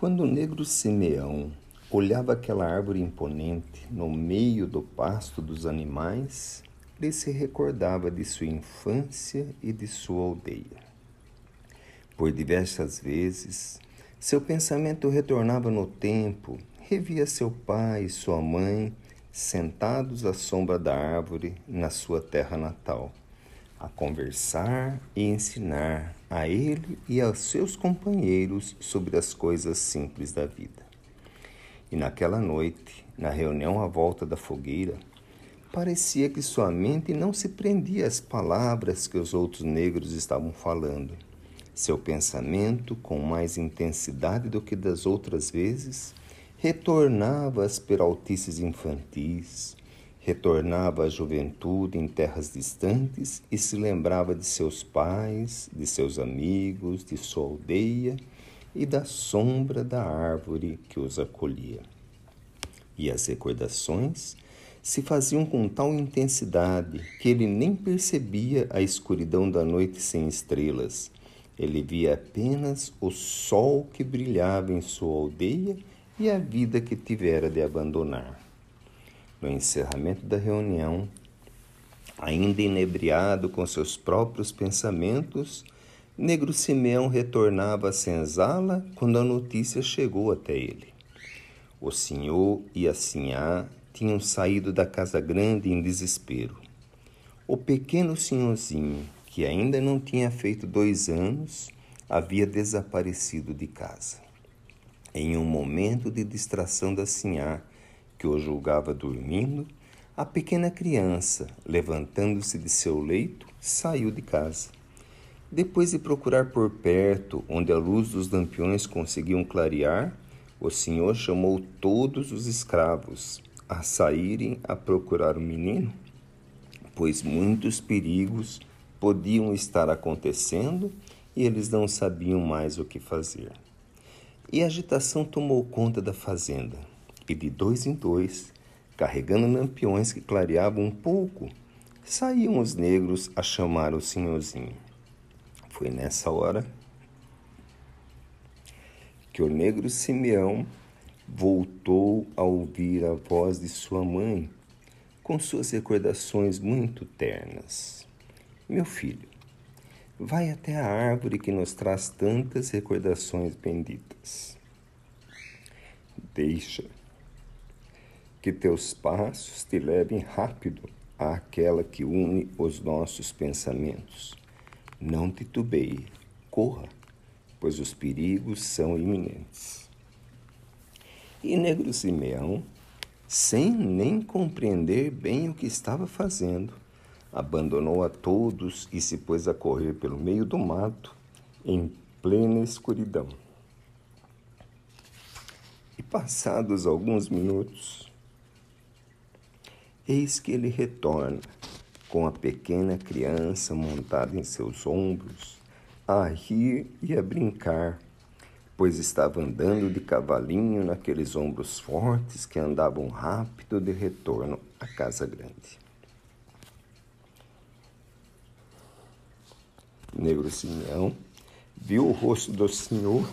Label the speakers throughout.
Speaker 1: Quando o negro Simeão olhava aquela árvore imponente no meio do pasto dos animais, ele se recordava de sua infância e de sua aldeia. Por diversas vezes, seu pensamento retornava no tempo, revia seu pai e sua mãe sentados à sombra da árvore na sua terra natal a conversar e ensinar a ele e aos seus companheiros sobre as coisas simples da vida. E naquela noite, na reunião à volta da fogueira, parecia que sua mente não se prendia às palavras que os outros negros estavam falando. Seu pensamento, com mais intensidade do que das outras vezes, retornava às peraltices infantis, Retornava à juventude em terras distantes e se lembrava de seus pais, de seus amigos, de sua aldeia e da sombra da árvore que os acolhia. E as recordações se faziam com tal intensidade que ele nem percebia a escuridão da noite sem estrelas. Ele via apenas o sol que brilhava em sua aldeia e a vida que tivera de abandonar. No encerramento da reunião, ainda inebriado com seus próprios pensamentos, Negro Simeão retornava à senzala quando a notícia chegou até ele. O senhor e a sinhá tinham saído da casa grande em desespero. O pequeno senhorzinho, que ainda não tinha feito dois anos, havia desaparecido de casa. Em um momento de distração da sinhá, que o julgava dormindo, a pequena criança, levantando-se de seu leito, saiu de casa. Depois de procurar por perto, onde a luz dos lampiões conseguiam clarear, o senhor chamou todos os escravos a saírem a procurar o menino, pois muitos perigos podiam estar acontecendo e eles não sabiam mais o que fazer. E a agitação tomou conta da fazenda e de dois em dois, carregando lampiões que clareavam um pouco, saíam os negros a chamar o senhorzinho. Foi nessa hora que o negro Simeão voltou a ouvir a voz de sua mãe com suas recordações muito ternas. Meu filho, vai até a árvore que nos traz tantas recordações benditas. Deixa que teus passos te levem rápido àquela que une os nossos pensamentos. Não titubeie, corra, pois os perigos são iminentes. E Negro Simeão, sem nem compreender bem o que estava fazendo, abandonou a todos e se pôs a correr pelo meio do mato, em plena escuridão. E passados alguns minutos, Eis que ele retorna com a pequena criança montada em seus ombros, a rir e a brincar, pois estava andando de cavalinho naqueles ombros fortes que andavam rápido de retorno à casa grande. Negro Simeão viu o rosto do Senhor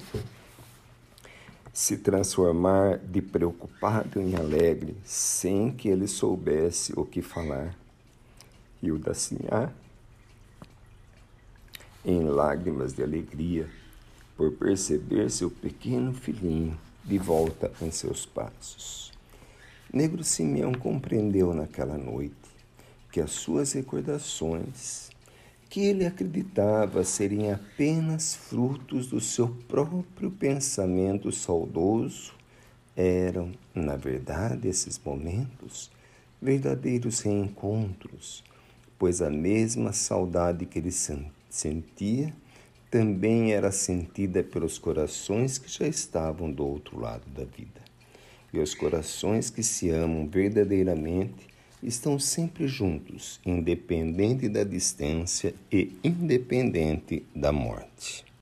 Speaker 1: se transformar de preocupado em alegre, sem que ele soubesse o que falar. E o da Sinhá, em lágrimas de alegria, por perceber seu pequeno filhinho de volta em seus passos. Negro Simeão compreendeu naquela noite que as suas recordações que ele acreditava serem apenas frutos do seu próprio pensamento saudoso, eram, na verdade, esses momentos, verdadeiros reencontros, pois a mesma saudade que ele sentia também era sentida pelos corações que já estavam do outro lado da vida. E os corações que se amam verdadeiramente estão sempre juntos, independente da distância e independente da morte.